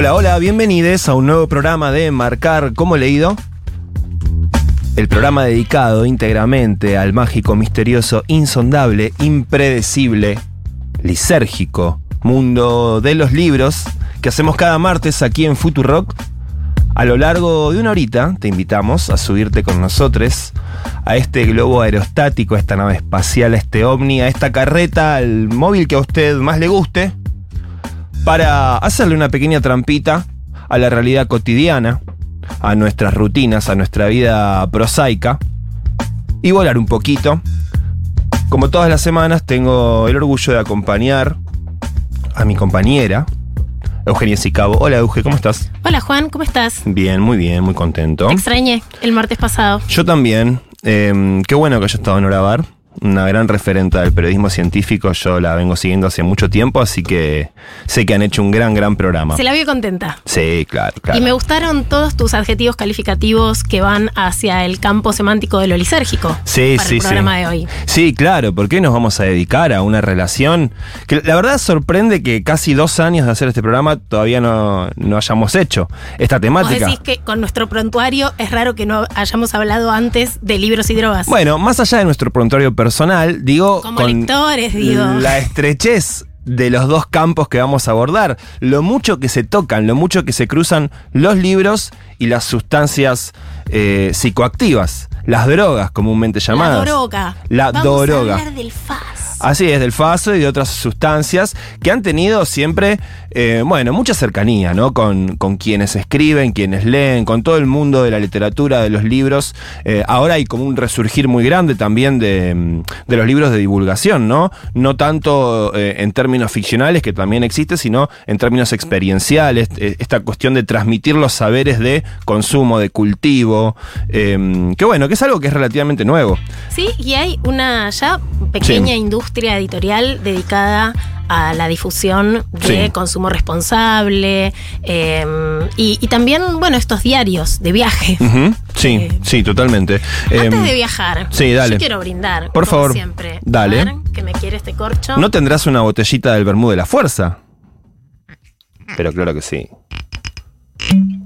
Hola, hola, bienvenidos a un nuevo programa de Marcar como leído. El programa dedicado íntegramente al mágico, misterioso, insondable, impredecible, lisérgico mundo de los libros que hacemos cada martes aquí en Futurock. A lo largo de una horita te invitamos a subirte con nosotros a este globo aerostático, a esta nave espacial, a este ovni, a esta carreta, al móvil que a usted más le guste, para hacerle una pequeña trampita a la realidad cotidiana, a nuestras rutinas, a nuestra vida prosaica y volar un poquito. Como todas las semanas tengo el orgullo de acompañar a mi compañera, Eugenia Sicabo. Hola Euge, ¿cómo estás? Hola Juan, ¿cómo estás? Bien, muy bien, muy contento. Te extrañé el martes pasado. Yo también. Eh, qué bueno que haya estado en Orabar una gran referente del periodismo científico, yo la vengo siguiendo hace mucho tiempo, así que sé que han hecho un gran, gran programa. Se la vio contenta. Sí, claro, claro. Y me gustaron todos tus adjetivos calificativos que van hacia el campo semántico de lo lisérgico. Sí, para sí, el programa sí. de hoy. Sí, claro, ¿por qué nos vamos a dedicar a una relación que la verdad sorprende que casi dos años de hacer este programa todavía no, no hayamos hecho esta Vos temática? decís que con nuestro prontuario es raro que no hayamos hablado antes de libros y drogas. Bueno, más allá de nuestro prontuario personal, digo, Como lectores, digo. la estrechez de los dos campos que vamos a abordar, lo mucho que se tocan, lo mucho que se cruzan los libros y las sustancias eh, psicoactivas, las drogas comúnmente llamadas. La droga. La Vamos droga. a hablar del FAS. Así es, del faso y de otras sustancias que han tenido siempre, eh, bueno, mucha cercanía, ¿no? Con, con quienes escriben, quienes leen, con todo el mundo de la literatura, de los libros. Eh, ahora hay como un resurgir muy grande también de, mm, de los libros de divulgación, ¿no? No tanto eh, en términos ficcionales, que también existe, sino en términos experienciales, esta cuestión de transmitir los saberes de consumo, de cultivo, que bueno, que es algo que es relativamente nuevo. Sí, y hay una ya pequeña Sí. industria editorial dedicada a la difusión de Sí. consumo responsable eh, y, y también, bueno, estos diarios de viaje. Sí, Eh, sí, totalmente. Antes Em, de viajar, sí, dale. yo quiero brindar. Por como favor, siempre. dale. Ver, que me quiere este corcho. ¿No tendrás una botellita del Bermú de la Fuerza? Pero claro que sí.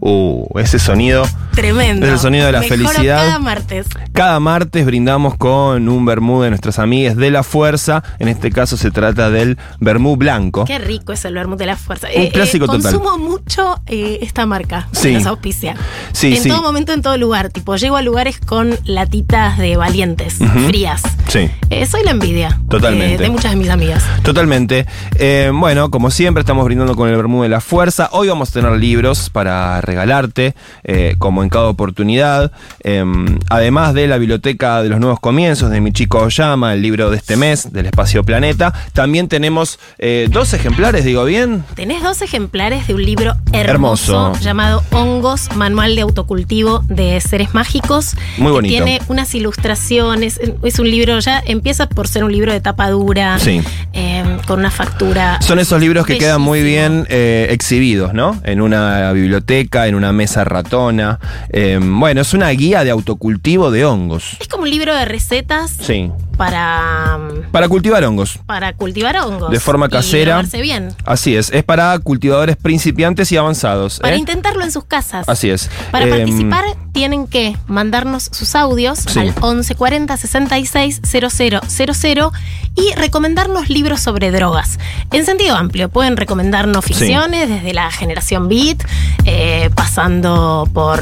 Uh, ese sonido. Tremendo. Es el sonido de la Mejoro felicidad. Cada martes. Cada martes brindamos con un Bermú de nuestras amigas de la Fuerza. En este caso se trata del Bermú blanco. Qué rico es el vermut de la fuerza. Un clásico total. Consumo mucho eh, esta marca. Sí. que Nos auspicia. Sí, en sí. todo momento, en todo lugar. Tipo, llego a lugares con latitas de valientes, frías. Sí. Eh, soy la envidia. Totalmente. eh, de muchas de mis amigas. Totalmente. Eh, bueno, como siempre estamos brindando con el Bermú de la Fuerza. Hoy vamos a tener libros para regalarte, eh, como en cada oportunidad. Eh, además de la Biblioteca de los Nuevos Comienzos de Michiko Oyama, el libro de este mes del Espacio Planeta. También tenemos eh, dos ejemplares, digo bien. Tenés dos ejemplares de un libro hermoso, Hermoso. llamado Hongos, Manual de Autocultivo de Seres Mágicos. Muy que bonito. Tiene unas ilustraciones. Es un libro, ya empieza por ser un libro de tapa dura. Sí. eh, con una factura. Son esos libros que quedan muy bien eh, exhibidos, ¿no? En una biblioteca, en una mesa ratona. Eh, bueno, es una guía de autocultivo de hongos. Es como un libro de recetas Sí. para, Para cultivar hongos. para cultivar hongos. De forma y casera. drogarse bien. Así es, es para cultivadores principiantes y avanzados. Para ¿eh? intentarlo en sus casas. Así es. Para Em, participar tienen que mandarnos sus audios Sí. al 1140 66 000 y recomendarnos libros sobre drogas. En sentido amplio, pueden recomendarnos ficciones desde la generación Beat, eh, pasando por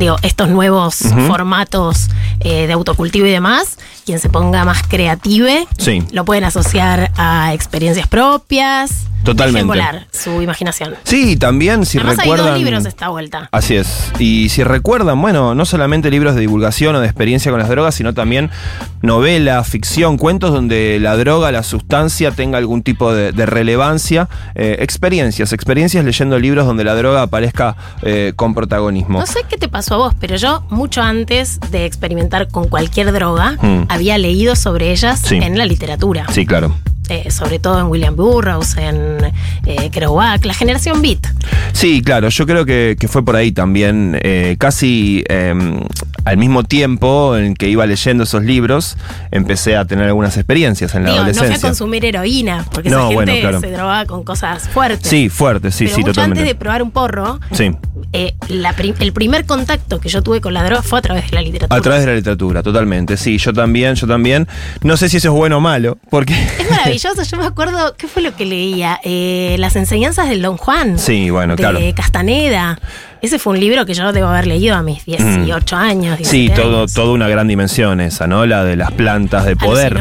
digo, estos nuevos formatos eh, de autocultivo y demás. Quien se ponga más creative Sí. lo pueden asociar a experiencias propias. Totalmente. Volar su imaginación. Sí, también si Además recuerdan. hay dos libros esta vuelta. Así es. Y si recuerdan, bueno, no solamente libros de divulgación o de experiencia con las drogas, sino también novela, ficción, cuentos donde la droga, la sustancia tenga algún tipo de, de relevancia. Eh, experiencias, experiencias leyendo libros donde la droga aparezca eh, con protagonismo. No sé qué te pasó a vos, pero yo mucho antes de experimentar con cualquier droga, Mm. había leído sobre ellas Sí. en la literatura. Sí, claro. Eh, sobre todo en William Burroughs, en eh, Kerouac, la generación Beat. Sí, claro, yo creo que, que fue por ahí también, eh, casi eh, al mismo tiempo en que iba leyendo esos libros, empecé a tener algunas experiencias en la Digo, no fui a adolescencia. consumir heroína, porque No, esa gente bueno, claro. se drogaba con cosas fuertes. Sí, fuerte, sí, pero sí, mucho totalmente. antes de probar un porro, Sí, eh, la el primer contacto que yo tuve con la droga fue a través de la literatura. a través de la literatura, totalmente. Sí, yo también, yo también. No sé si eso es bueno o malo, porque... Es maravilloso, yo me acuerdo, ¿qué fue lo que leía? Eh, las enseñanzas del Don Juan. Sí, bueno, de claro. Castaneda. Ese fue un libro que yo debo haber leído a mis 18 años. Sí, 17 todo, años. toda una gran dimensión esa, ¿no? La de las plantas de poder.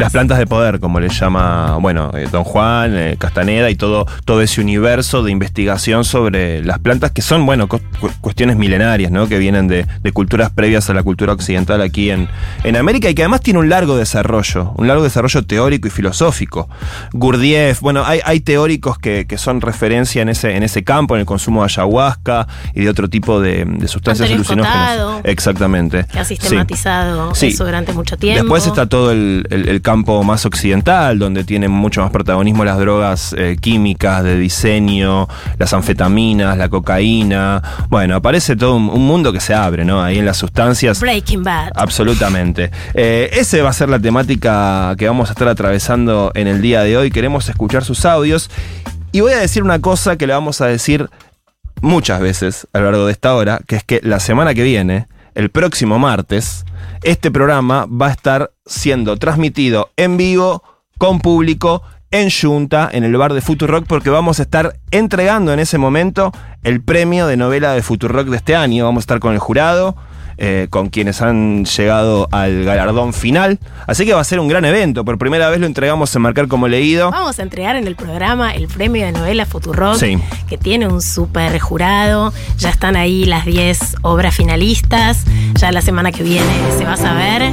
Las plantas de poder, como le llama, bueno, eh, Don Juan, eh, Castaneda y todo, todo ese universo de investigación sobre las plantas que son, bueno, cu- cuestiones milenarias, ¿no? Que vienen de, de culturas previas a la cultura occidental aquí en, en América y que además tiene un largo desarrollo, un largo desarrollo teórico y filosófico. Gurdjieff, bueno, hay, hay teóricos que, que son referencia en ese, en ese campo, en el consumo de ayahuasca y de otro tipo de, de sustancias Antonio alucinógenas. Escotado. Exactamente. Que ha sistematizado Sí. eso durante mucho tiempo. Después está todo el, el- el campo más occidental, donde tienen mucho más protagonismo las drogas eh, químicas de diseño, las anfetaminas, la cocaína. Bueno, aparece todo un, un mundo que se abre, ¿no? Ahí en las sustancias. Breaking Bad. Absolutamente. Eh, ese va a ser la temática que vamos a estar atravesando en el día de hoy. Queremos escuchar sus audios. Y voy a decir una cosa que le vamos a decir muchas veces a lo largo de esta hora, que es que la semana que viene, el próximo martes, este programa va a estar siendo transmitido en vivo, con público, en Junta, en el bar de Futurock, porque vamos a estar entregando en ese momento el premio de novela de Futurock de este año. Vamos a estar con el jurado. Eh, con quienes han llegado al galardón final. Así que va a ser un gran evento. Por primera vez lo entregamos en Marcar como leído. Vamos a entregar en el programa el premio de novela Futurock, Sí. que tiene un super jurado. Ya están ahí las 10 obras finalistas. Ya la semana que viene se va a saber.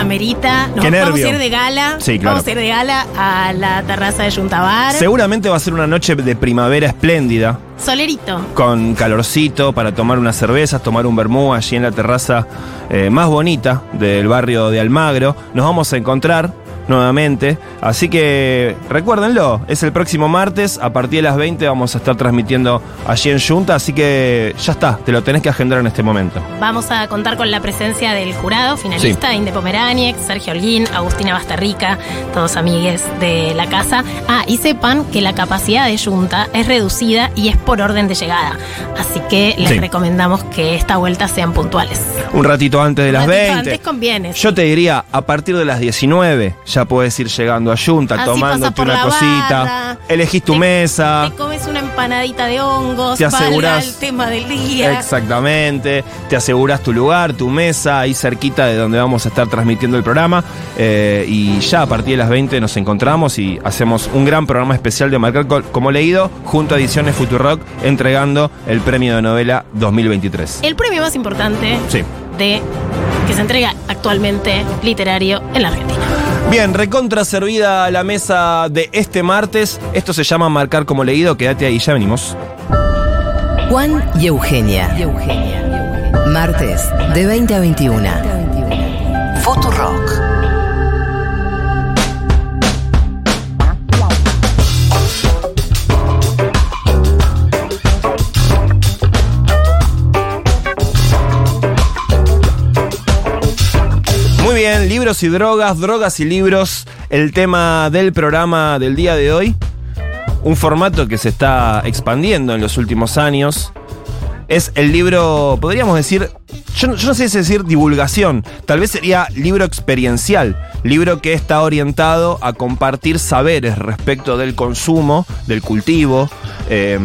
Amerita. Nos Qué vamos nervio. a ir de gala. Sí, claro. Vamos a ir de gala a la terraza de Yuntabar. Seguramente va a ser una noche de primavera espléndida. Solerito. con calorcito para tomar unas cervezas, tomar un vermú allí en la terraza eh, más bonita del barrio de Almagro. Nos vamos a encontrar nuevamente, así que recuérdenlo, es el próximo martes, a partir de las 20 vamos a estar transmitiendo allí en Junta, así que ya está, te lo tenés que agendar en este momento. Vamos a contar con la presencia del jurado finalista, Inde Pomeraniec, Sergio Holguín, Agustina Bastarrica, todos amigues de la casa. Ah, y sepan que la capacidad de Junta es reducida y es por orden de llegada. Así que les Sí. recomendamos que esta vuelta sean puntuales. Un ratito antes de las Un ratito 20. Antes conviene. Yo te diría, a partir de las 19 ya puedes ir llegando a Junta, Así tomándote una cosita, barra, elegís tu te- mesa. Te comes una empanadita de hongos, Te aseguras- el tema del día. Exactamente, te aseguras tu lugar, tu mesa, ahí cerquita de donde vamos a estar transmitiendo el programa. eh, y ya a partir de las 20 nos encontramos y hacemos un gran programa especial de Marcar como leído junto a Ediciones Futurock entregando el premio de novela 2023. El premio más importante Sí. De que se entrega actualmente literario en la Argentina. Bien, recontra servida la mesa de este martes. Esto se llama Marcar como leído. Quédate ahí, ya venimos. Juan y Eugenia. Martes, de 20 a 21. Bien, libros y drogas, drogas y libros, el tema del programa del día de hoy. Un formato que se está expandiendo en los últimos años. Es el libro, podríamos decir, yo, yo no sé si decir divulgación, tal vez sería libro experiencial, libro que está orientado a compartir saberes respecto del consumo, del cultivo, eh,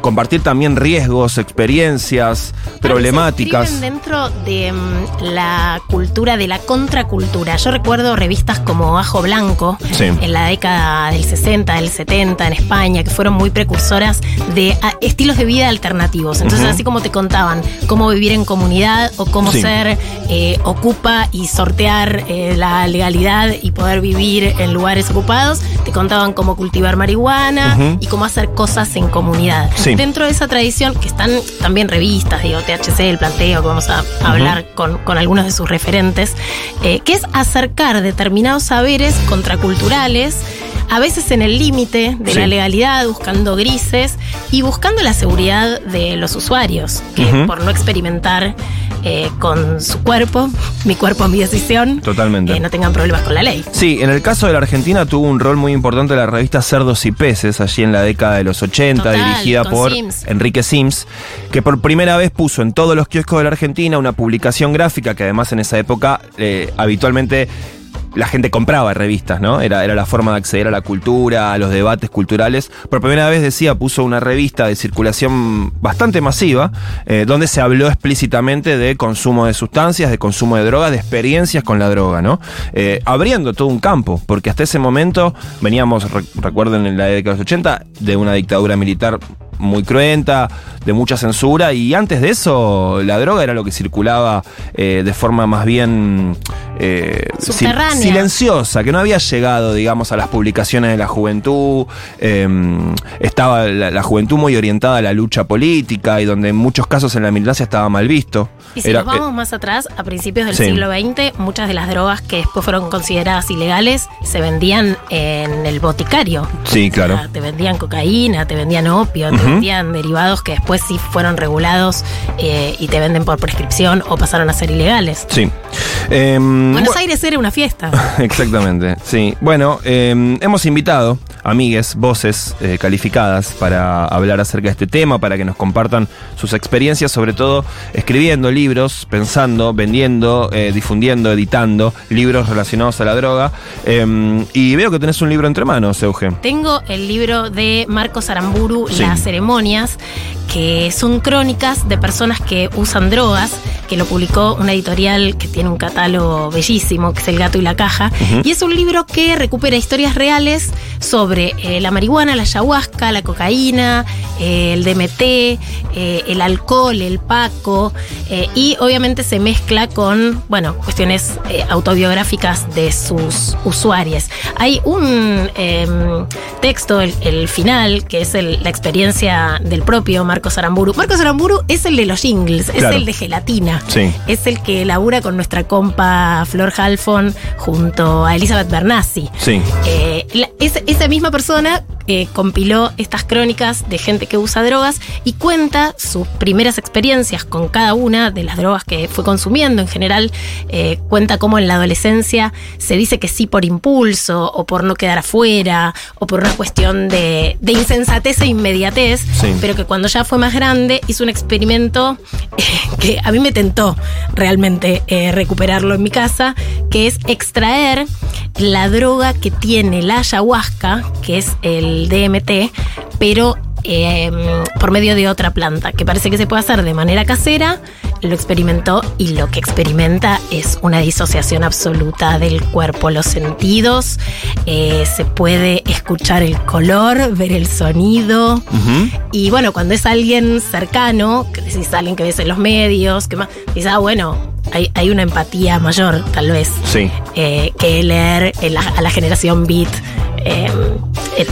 compartir también riesgos, experiencias, problemáticas. Se dentro de mm, la cultura, de la contracultura. Yo recuerdo revistas como Ajo Blanco Sí. en la década del 60, del 70 en España, que fueron muy precursoras de estilos de vida alternativos. Entonces, así como te contaban cómo vivir en comunidad o cómo Sí. ser eh, ocupa y sortear eh, la legalidad y poder vivir en lugares ocupados, te contaban cómo cultivar marihuana y cómo hacer cosas en comunidad. Sí. Dentro de esa tradición, que están también revistas, digo, THC, el planteo, que vamos a hablar con, con algunos de sus referentes, eh, que es acercar determinados saberes contraculturales, a veces en el límite de Sí. la legalidad, buscando grises y buscando la seguridad de los usuarios, que por no experimentar eh, con su cuerpo, mi cuerpo, mi decisión, Totalmente. eh, no tengan problemas con la ley. Sí, en el caso de la Argentina tuvo un rol muy importante la revista Cerdos y Peces, allí en la década de los 80, Total, dirigida por Sims. Enrique Sims, que por primera vez puso en todos los kioscos de la Argentina una publicación gráfica que además en esa época eh, habitualmente la gente compraba revistas, ¿no? Era, era la forma de acceder a la cultura, a los debates culturales. Por primera vez decía, puso una revista de circulación bastante masiva, eh, donde se habló explícitamente de consumo de sustancias, de consumo de drogas, de experiencias con la droga, ¿no? Eh, abriendo todo un campo, porque hasta ese momento veníamos, re- recuerden en la década de los 80, de una dictadura militar muy cruenta, de mucha censura, y antes de eso la droga era lo que circulaba eh, de forma más bien eh, sil- silenciosa, que no había llegado, digamos, a las publicaciones de la juventud, eh, estaba la, la juventud muy orientada a la lucha política y donde en muchos casos en la militancia estaba mal visto. Y si Era- nos vamos más atrás, a principios del sí. siglo XX, muchas de las drogas que después fueron consideradas ilegales se vendían en el boticario. Sí, O sea, claro. te vendían cocaína, te vendían opio, te. Vendían derivados que después sí fueron regulados eh, y te venden por prescripción o pasaron a ser ilegales. Sí. Eh, Buenos bu- Aires era una fiesta. Exactamente, sí. Bueno, eh, hemos invitado amigues, voces eh, calificadas para hablar acerca de este tema, para que nos compartan sus experiencias, sobre todo escribiendo libros, pensando, vendiendo, eh, difundiendo, editando libros relacionados a la droga. Eh, y veo que tenés un libro entre manos, Euge. Tengo el libro de Marcos Aramburu, Sí. Las ceremonias, que son crónicas de personas que usan drogas, que lo publicó una editorial que tiene un catálogo bellísimo, que es El gato y la caja. Y es un libro que recupera historias reales sobre eh, la marihuana, la ayahuasca, la cocaína, eh, el DMT, eh, el alcohol, el paco, eh, y obviamente se mezcla con, bueno, cuestiones eh, autobiográficas de sus usuarios. Hay un em, texto, el, el final, que es el- la experiencia del propio Marcos Aramburu. Marcos Aramburu es el de los jingles, es el de gelatina. Sí. Es el que labura con nuestra compa Flor Halfon junto a Elizabeth Bernassi. Sí. Eh, la- es- esa misma persona eh, compiló estas crónicas de gente que usa drogas y cuenta sus primeras experiencias con cada una de las drogas que fue consumiendo. En general, eh, cuenta cómo en la adolescencia se dice que sí por impulso o por no quedar afuera o por una cuestión de, de insensatez e inmediatez, Sí. pero que cuando ya fue más grande hizo un experimento eh, que a mí me tentó realmente eh, recuperarlo en mi casa, que es extraer la droga que tiene la ayahuasca, que es el DMT, pero eh, por medio de otra planta, que parece que se puede hacer de manera casera. Lo experimentó y lo que experimenta es una disociación absoluta del cuerpo, los sentidos, eh, se puede escuchar el color, ver el sonido, y bueno, cuando es alguien cercano, que decís alguien que ves en los medios, que más, dices, ah, bueno, hay, hay una empatía mayor, tal vez, Sí. eh, que leer la- a la generación beat eh,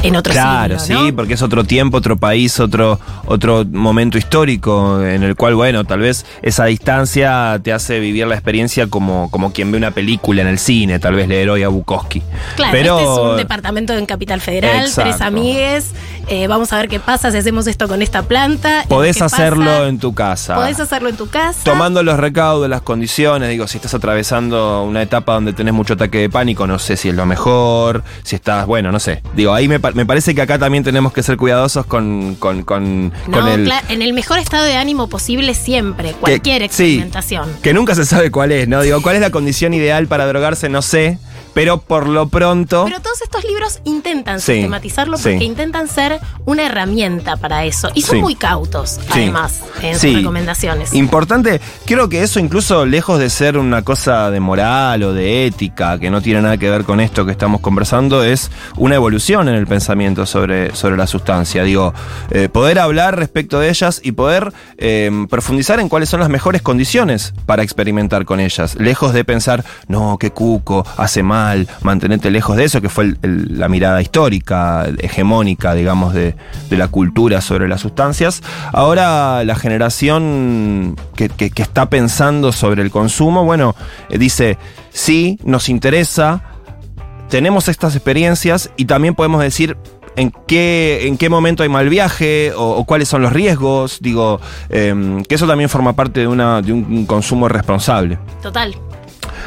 en- otro Claro, siglo, ¿no? sí, porque es otro tiempo, otro país, otro, otro momento histórico en el cual, bueno, tal vez esa distancia te hace vivir la experiencia como, como quien ve una película en el cine, tal vez leer hoy a Bukowski. Claro, Pero este es un departamento en Capital Federal, Exacto. tres amigues. eh, vamos a ver qué pasa si hacemos esto con esta planta. podés hacerlo pasa. en tu casa. Podés hacerlo en tu casa. Tomando los recaudos, las condiciones, digo, si estás atravesando una etapa donde tenés mucho ataque de pánico, no sé si es lo mejor, si estás, bueno, no sé. Digo, ahí me, me parece que acá también tenemos que ser cuidadosos con, con, con, No, con el... cla- en el mejor estado de ánimo posible siempre, cualquier que- sí, experimentación. que nunca se sabe cuál es, ¿no? Digo, ¿cuál es la condición ideal para drogarse? No sé, pero por lo pronto... Pero todos estos libros intentan Sí, sistematizarlo sí. porque intentan ser una herramienta para eso. Y son Sí. muy cautos, además, en sus recomendaciones. Importante, creo que eso incluso lejos de ser una cosa de moral o de ética, que no tiene nada que ver con esto que estamos conversando, es una evolución en el pensamiento sobre, sobre la sustancia. Digo, eh, poder hablar respecto de ellas y poder eh, profundizar en cuáles son las mejores condiciones para experimentar con ellas. Lejos de pensar, no, qué cuco, hace mal, mantenerte lejos de eso, que fue el- la mirada histórica, hegemónica, digamos, de, de la cultura sobre las sustancias. Ahora la generación que, está pensando sobre el consumo, bueno, eh, dice, sí, nos interesa, tenemos estas experiencias y también podemos decir en qué, en qué momento hay mal viaje o, o cuáles son los riesgos. Digo, em, que eso también forma parte de, una, de un consumo responsable. Total.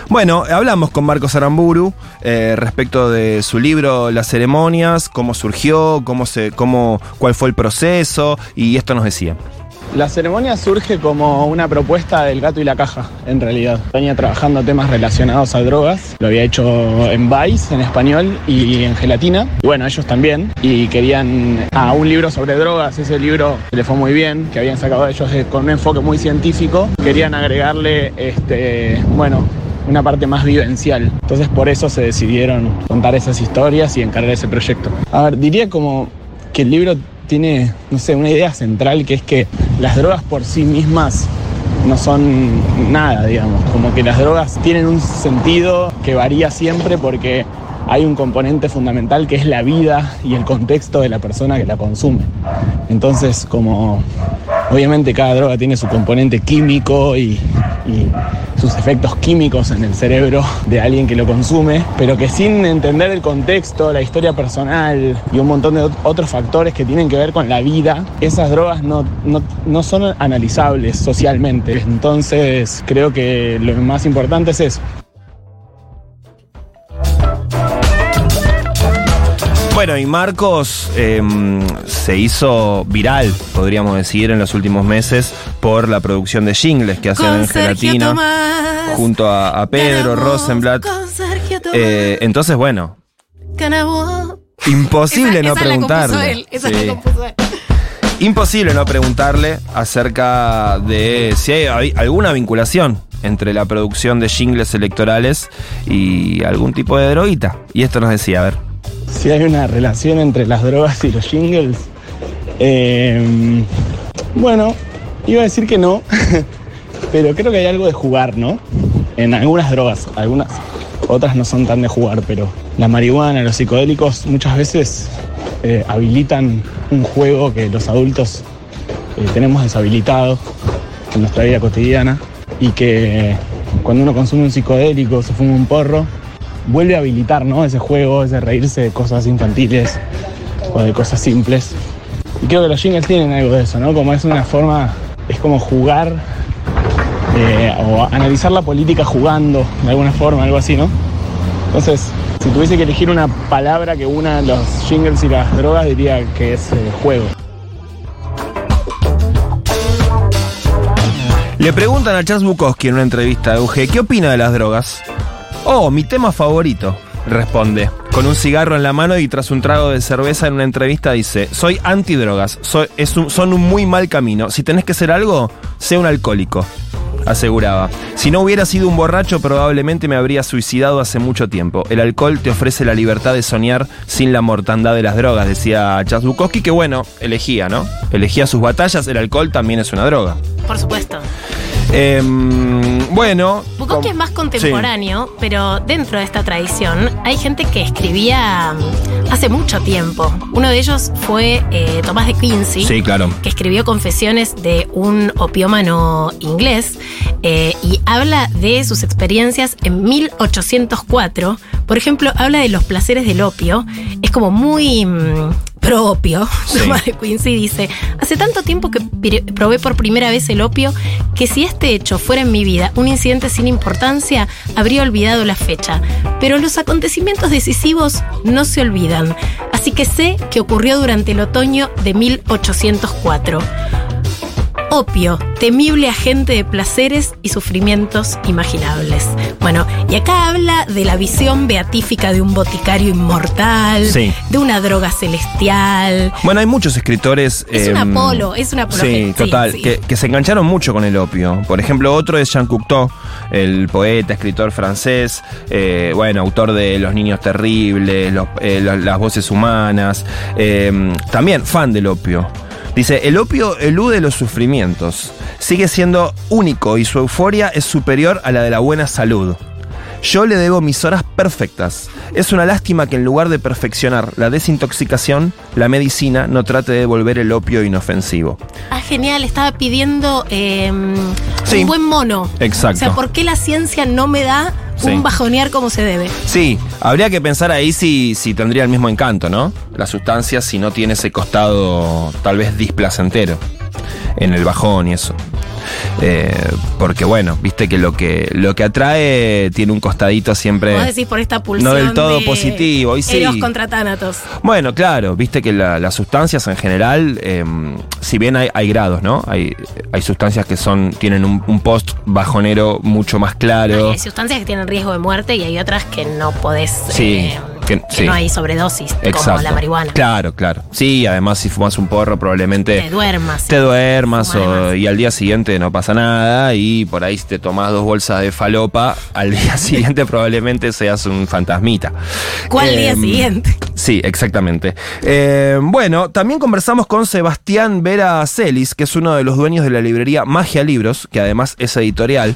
Bueno, hablamos con Marcos Aramburu eh, respecto de su libro Las ceremonias, cómo surgió, cómo se, cómo, cuál fue el proceso, y esto nos decía. La ceremonia surge como una propuesta del gato y la caja, en realidad. Venía trabajando temas relacionados a drogas. Lo había hecho en Vice, en español, y en gelatina. Y bueno, ellos también. Y querían a un libro sobre drogas. Ese libro le fue muy bien, que habían sacado ellos con un enfoque muy científico. Querían agregarle, este, bueno, una parte más vivencial. Entonces por eso se decidieron contar esas historias y encargar ese proyecto. A ver, diría como que el libro tiene, no sé, una idea central que es que las drogas por sí mismas no son nada, digamos. Como que las drogas tienen un sentido que varía siempre porque hay un componente fundamental que es la vida y el contexto de la persona que la consume. Entonces, como obviamente cada droga tiene su componente químico y, sus efectos químicos en el cerebro de alguien que lo consume, pero que sin entender el contexto, la historia personal y un montón de ot- otros factores que tienen que ver con la vida, esas drogas no, no, no son analizables socialmente. Entonces creo que lo más importante es eso. Bueno, y Marcos em, se hizo viral, podríamos decir, en los últimos meses por la producción de jingles que hacen Con en Gelatina Tomás. junto a, a Pedro Ganamos Rosenblatt. Tomás. Eh, entonces, bueno, Ganamos. imposible Esa- no esa la compuso preguntarle. él, esa Sí. la compuso él. Imposible no preguntarle acerca de si hay, hay alguna vinculación entre la producción de jingles electorales y algún tipo de droguita. Y esto nos decía, a ver. Si hay una relación entre las drogas y los jingles, eh, bueno, iba a decir que no, pero creo que hay algo de jugar, ¿no? En algunas drogas, algunas otras no son tan de jugar, pero la marihuana, los psicodélicos muchas veces eh, habilitan un juego que los adultos eh, tenemos deshabilitado en nuestra vida cotidiana y que cuando uno consume un psicodélico, se fuma un porro, vuelve a habilitar ¿no? ese juego, ese reírse de cosas infantiles o de cosas simples. Y creo que los jingles tienen algo de eso, ¿no? Como es una forma, es como jugar eh, o analizar la política jugando de alguna forma, algo así, ¿no? Entonces, si tuviese que elegir una palabra que una los jingles y las drogas, diría que es eh, juego. Le preguntan a Charles Bukowski en una entrevista de UG, ¿qué opina de las drogas? Oh, mi tema favorito, responde, con un cigarro en la mano y tras un trago de cerveza en una entrevista dice, soy antidrogas, soy, son un muy mal camino, si tenés que ser algo, sé un alcohólico, aseguraba. Si no hubiera sido un borracho probablemente me habría suicidado hace mucho tiempo. El alcohol te ofrece la libertad de soñar sin la mortandad de las drogas, decía Charles Bukowski, que bueno, elegía, ¿no? Elegía sus batallas, el alcohol también es una droga. Por supuesto. Em, bueno. Bukowski es más contemporáneo, pero dentro de esta tradición hay gente que escribía mm, hace mucho tiempo. Uno de ellos fue eh, Tomás de Quincy. Sí, claro. que escribió Confesiones de un opiómano inglés eh, y habla de sus experiencias en 1804. Por ejemplo, habla de los placeres del opio. Es como muy mm, propio. Sí. Tomás de Quincy dice, hace tanto tiempo que probé por primera vez el opio que si este hecho fuera en mi vida un incidente sin importancia, habría olvidado la fecha. Pero los acontecimientos decisivos no se olvidan. Así que sé que ocurrió durante el otoño de 1804. Opio, temible agente de placeres y sufrimientos imaginables. Bueno, y acá habla de la visión beatífica de un boticario inmortal, Sí. de una droga celestial. Bueno, hay muchos escritores. Es un em, Apolo, es una apología. Sí, total, sí. Que, que se engancharon mucho con el opio. Por ejemplo, otro es Jean Cocteau, el poeta, escritor francés, eh, bueno, autor de Los Niños Terribles, los- eh, la- Las Voces Humanas, eh, también fan del opio. Dice, el opio elude los sufrimientos, sigue siendo único y su euforia es superior a la de la buena salud. Yo le debo mis horas perfectas. Es una lástima que en lugar de perfeccionar la desintoxicación, la medicina no trate de volver el opio inofensivo. Ah, genial, estaba pidiendo eh, Sí. un buen mono. Exacto. O sea, ¿por qué la ciencia no me da Sí. un bajonear como se debe? Sí, habría que pensar ahí si, si tendría el mismo encanto, ¿no? La sustancia si no tiene ese costado tal vez displacentero en el bajón y eso. Eh, porque bueno, viste que lo que lo que atrae tiene un costadito siempre. Vos decís por esta pulsión No del todo de positivo, y sí. Eros contra Tánatos. Bueno, claro, viste que la- las sustancias en general, eh, si bien hay, hay grados, ¿no? Hay, hay sustancias que son tienen un, un post bajonero mucho más claro. Hay sustancias que tienen riesgo de muerte y hay otras que no podés. Sí, eh, que- que sí. no hay sobredosis, como la marihuana. Claro, claro. Sí, además si fumas un porro probablemente Te duermas. te duermas o- y al día siguiente no pasa nada y por ahí si te tomas dos bolsas de falopa, al día siguiente probablemente seas un fantasmita. ¿Cuál día Em, siguiente? Sí, exactamente. Eh, bueno, también conversamos con Sebastián Vera Celis, que es uno de los dueños de la librería Magia Libros, que además es editorial.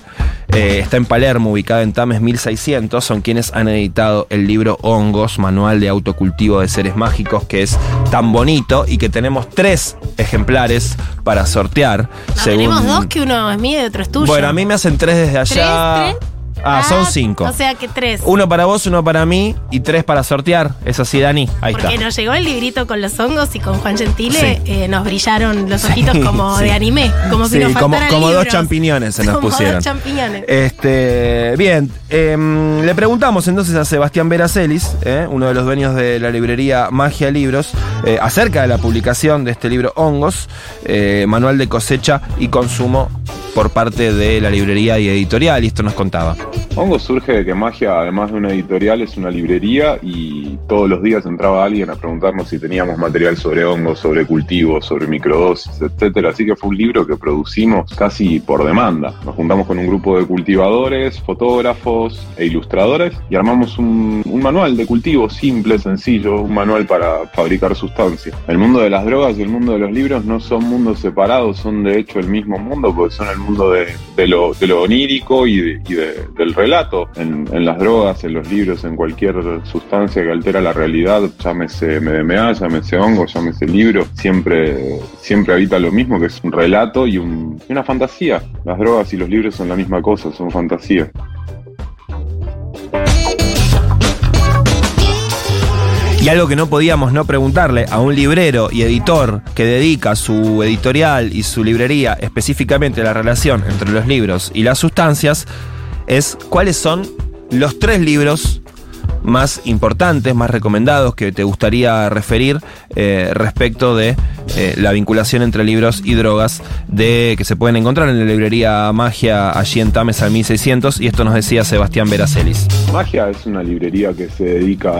Eh, está en Palermo, ubicada en Tames 1600. Son quienes han editado el libro Hongos, Manual de Autocultivo de Seres Mágicos, que es tan bonito y que tenemos tres ejemplares para sortear. No, tenemos dos, que uno es mío y otro es tuyo. Bueno, a mí me hacen tres desde allá. ¿Tres? Ah, son cinco. O sea que tres. Uno para vos, uno para mí y tres para sortear. Es así, Dani. Ahí Porque está. nos llegó el librito con los hongos y con Juan Gentile Sí. eh, nos brillaron los ojitos Sí, como sí. de anime, como si Sí, nos como, como dos champiñones se nos Como pusieron. dos champiñones. Este, bien, em, le preguntamos entonces a Sebastián Veracelis, eh, uno de los dueños de la librería Magia Libros, eh, acerca de la publicación de este libro Hongos, eh, manual de cosecha y consumo por parte de la librería y editorial, y esto nos contaba. Hongo surge de que Magia, además de una editorial, es una librería y todos los días entraba alguien a preguntarnos si teníamos material sobre hongos, sobre cultivos, sobre microdosis, etcétera. Así que fue un libro que producimos casi por demanda. Nos juntamos con un grupo de cultivadores, fotógrafos e ilustradores y armamos un, manual de cultivo simple, sencillo, un manual para fabricar sustancias. El mundo de las drogas y el mundo de los libros no son mundos separados, son de hecho el mismo mundo porque son el mundo de, lo, onírico y de- del relato. En, las drogas, en los libros, en cualquier sustancia que altera la realidad, llámese MDMA, llámese hongo, llámese libro, siempre, siempre habita lo mismo, que es un relato y, y una fantasía. Las drogas y los libros son la misma cosa, son fantasía. Y algo que no podíamos no preguntarle a un librero y editor que dedica su editorial y su librería específicamente a la relación entre los libros y las sustancias es cuáles son los tres libros más importantes, más recomendados que te gustaría referir eh, respecto de eh, la vinculación entre libros y drogas de que se pueden encontrar en la librería Magia allí en Tames al 1600 y esto nos decía Sebastián Veracelis. Magia es una librería que se dedica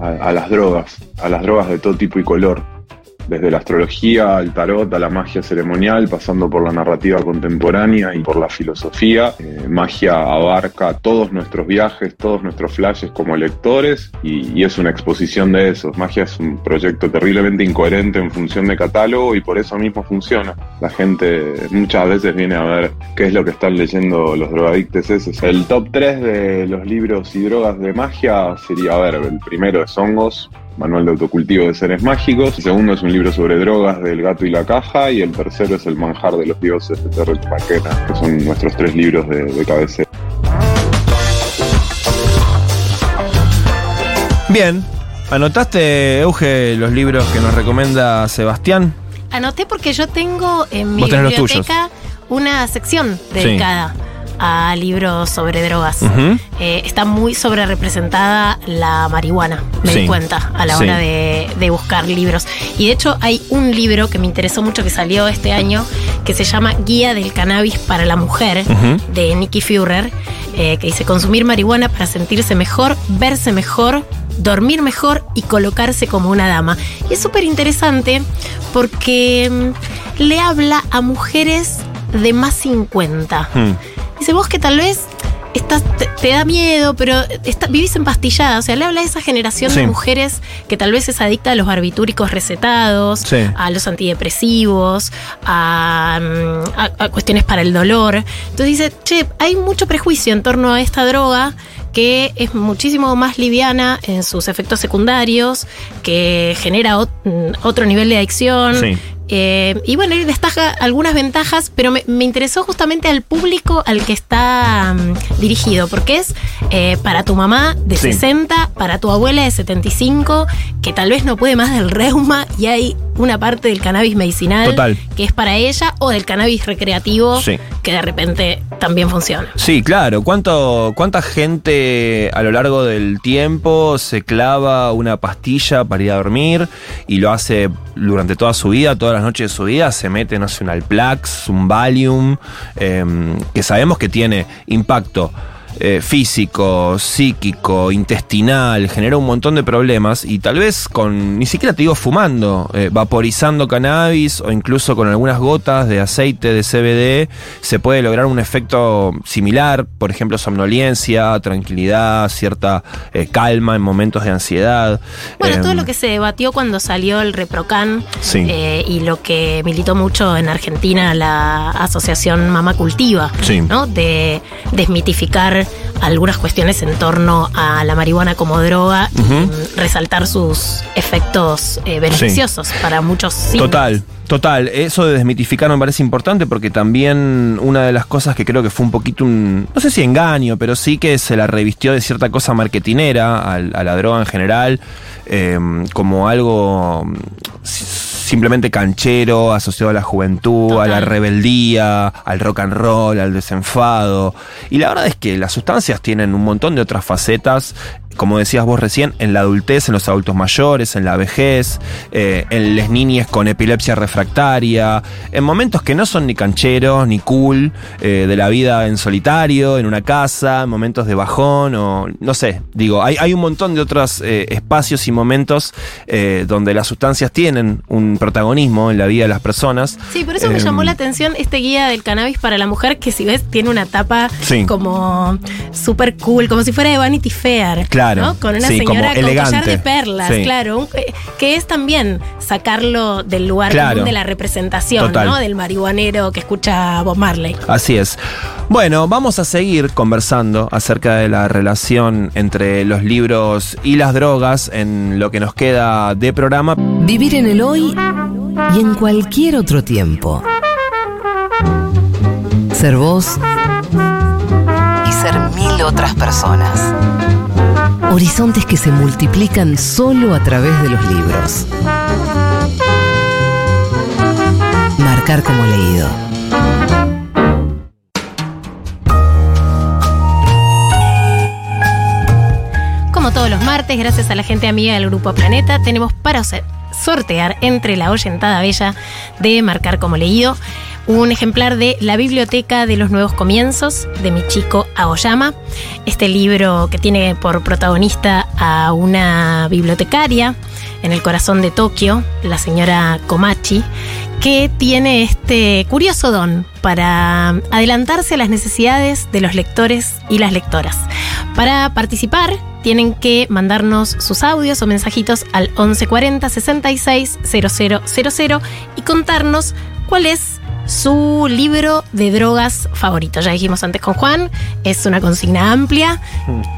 a, a las drogas, a las drogas de todo tipo y color. Desde la astrología al tarot a la magia ceremonial, pasando por la narrativa contemporánea y por la filosofía. Eh, magia abarca todos nuestros viajes, todos nuestros flashes como lectores y, es una exposición de eso. Magia es un proyecto terriblemente incoherente en función de catálogo y por eso mismo funciona. La gente muchas veces viene a ver qué es lo que están leyendo los drogadictes ese. El top 3 de los libros y drogas de magia sería, a ver, el primero es Hongos, Manual de Autocultivo de Seres Mágicos. El segundo es un libro sobre drogas del gato y la caja. Y el tercero es El Manjar de los Dioses de Terrence McKenna, que son nuestros tres libros de, de cabecera. Bien, ¿anotaste, Euge, los libros que nos recomienda Sebastián? Anoté porque yo tengo en mi biblioteca una sección dedicada a libros sobre drogas. Ujú. Eh, está muy sobre representada la marihuana, me Sí. di cuenta a la Sí. hora de, de buscar libros. Y de hecho hay un libro que me interesó mucho que salió este año que se llama Guía del Cannabis para la Mujer Ujú. de Nikki Führer, eh, que dice consumir marihuana para sentirse mejor, verse mejor, dormir mejor y colocarse como una dama. Y es súper interesante porque mm, le habla a mujeres de más 50. Hmm. Dice, vos que tal vez estás, te, te da miedo, pero está- vivís empastillada. O sea, le habla a esa generación Sí. de mujeres que tal vez es adicta a los barbitúricos recetados, Sí. a los antidepresivos, a, mm, a- a cuestiones para el dolor. Entonces dice, che, hay mucho prejuicio en torno a esta droga que es muchísimo más liviana en sus efectos secundarios, que genera ot- mm, otro nivel de adicción. Sí. Eh, y bueno, él destaca algunas ventajas, pero me, me interesó justamente al público al que está mm, dirigido, porque es eh, para tu mamá de Sí. 60, para tu abuela de 75, que tal vez no puede más del reuma y hay una parte del cannabis medicinal Total. que es para ella, o del cannabis recreativo Sí. que de repente también funciona. Sí, claro. ¿Cuánto, ¿Cuánta gente a lo largo del tiempo se clava una pastilla para ir a dormir y lo hace durante toda su vida, las noches de su vida? Se mete, no sé, un Alplax, un Valium, em, que sabemos que tiene impacto. Eh, físico, psíquico, intestinal, genera un montón de problemas y tal vez con, ni siquiera te digo fumando, eh, vaporizando cannabis o incluso con algunas gotas de aceite de CBD, se puede lograr un efecto similar, por ejemplo, somnolencia, tranquilidad, cierta eh, calma en momentos de ansiedad. Bueno, todo Em, lo que se debatió cuando salió el Reprocan Sí. y lo que militó mucho en Argentina la asociación Mama Cultiva, Sí. ¿no? De desmitificar algunas cuestiones en torno a la marihuana como droga y mm, resaltar sus efectos eh, beneficiosos para muchos. Total, total. Eso de desmitificar me parece importante porque también una de las cosas que creo que fue un poquito un, no sé si engaño, pero sí que se la revistió de cierta cosa marketinera al- a, la droga en general, eh, como algo si- simplemente canchero, asociado a la juventud, a la rebeldía, al rock and roll, al desenfado. Y la verdad es que las sustancias tienen un montón de otras facetas, como decías vos recién, en la adultez, en los adultos mayores, en la vejez, eh, en las niñas con epilepsia refractaria, en momentos que no son ni cancheros, ni cool, eh, de la vida en solitario, en una casa, en momentos de bajón, o no sé, digo, hay, hay un montón de otros eh, espacios y momentos donde las sustancias tienen un protagonismo en la vida de las personas. Sí, por eso me Em, llamó la atención este guía del cannabis para la mujer, que si ves tiene una tapa Sí. como súper cool, como si fuera de Vanity Fair. Claro, ¿no? Con una sí, como señora con elegante. collar de perlas, Sí. claro. un- eh, que es también sacarlo del lugar Claro. común de la representación, Total. ¿no? Del marihuanero que escucha Bob Marley. Así es. Bueno, vamos a seguir conversando acerca de la relación entre los libros y las drogas en lo que nos queda de programa. Vivir en el hoy y en cualquier otro tiempo. Ser vos y ser mil otras personas. Horizontes que se multiplican solo a través de los libros. Marcar como leído. Como todos los martes, gracias a la gente amiga del Grupo Planeta, tenemos para sortear entre la oyentada bella de Marcar como leído un ejemplar de La Biblioteca de los Nuevos Comienzos de Michiko Aoyama. Este libro que tiene por protagonista a una bibliotecaria en el corazón de Tokio, la señora Komachi, que tiene este curioso don para adelantarse a las necesidades de los lectores y las lectoras. Para participar, tienen que mandarnos sus audios o mensajitos al 1140 66 000 y contarnos cuál es su libro de drogas favorito. Ya dijimos antes con Juan, es una consigna amplia,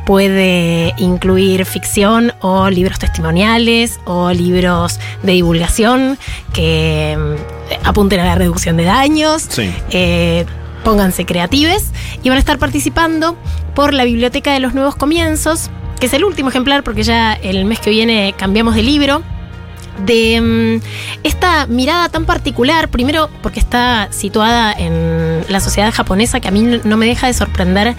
puede incluir ficción o libros testimoniales o libros de divulgación que mm, apunten a la reducción de daños. Sí. Eh, pónganse creatives y van a estar participando por la Biblioteca de los Nuevos Comienzos, que es el último ejemplar porque ya el mes que viene cambiamos de libro de mm, esta mirada tan particular, primero porque está situada en la sociedad japonesa, que a mí no me deja de sorprender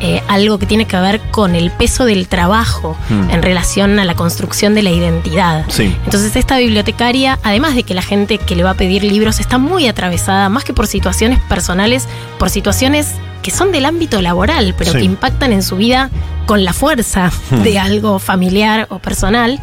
eh, algo que tiene que ver con el peso del trabajo Mm. en relación a la construcción de la identidad. Sí. Entonces esta bibliotecaria, además de que la gente que le va a pedir libros está muy atravesada, más que por situaciones personales, por situaciones que son del ámbito laboral, pero Sí. que impactan en su vida con la fuerza Hmm. de algo familiar o personal,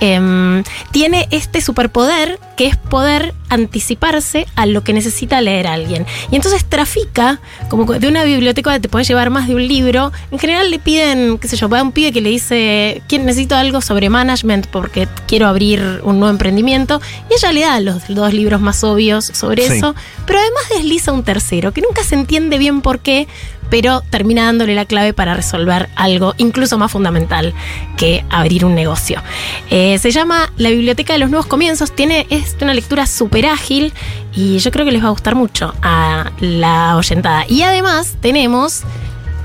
em, tiene este superpoder que es poder anticiparse a lo que necesita leer alguien. Y entonces trafica, como de una biblioteca te puedes llevar más de un libro, en general le piden, qué sé yo, va a un pibe que le dice, "Quiero- necesito algo sobre management porque quiero abrir un nuevo emprendimiento, y ella le da los dos libros más obvios sobre Sí. eso, pero además desliza un tercero, que nunca se entiende bien por qué, pero termina dándole la clave para resolver algo incluso más fundamental que abrir un negocio. Eh, se llama La Biblioteca de los Nuevos Comienzos, tiene, es una lectura súper ágil y yo creo que les va a gustar mucho a la oyentada. Y además tenemos,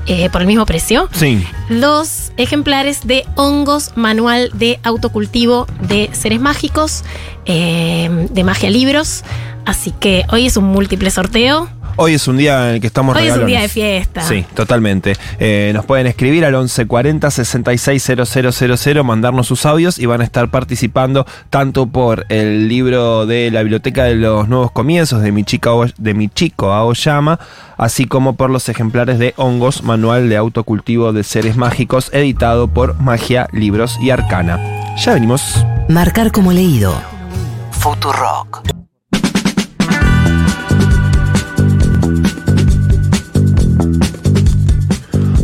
eh, por el mismo precio, Sí. dos ejemplares de hongos manual de autocultivo de seres mágicos, eh, de magia libros. Así que hoy es un múltiple sorteo. Hoy es un día en el que estamos Hoy es un día de fiesta. Sí, totalmente. Eh, nos pueden escribir al 1140 660000, mandarnos sus audios y van a estar participando tanto por el libro de la Biblioteca de los Nuevos Comienzos de Michiko, de Michiko Aoyama, así como por los ejemplares de Hongos, Manual de Autocultivo de Seres Mágicos, editado por Magia, Libros y Arcana. Ya venimos. Marcar como leído. Futurock.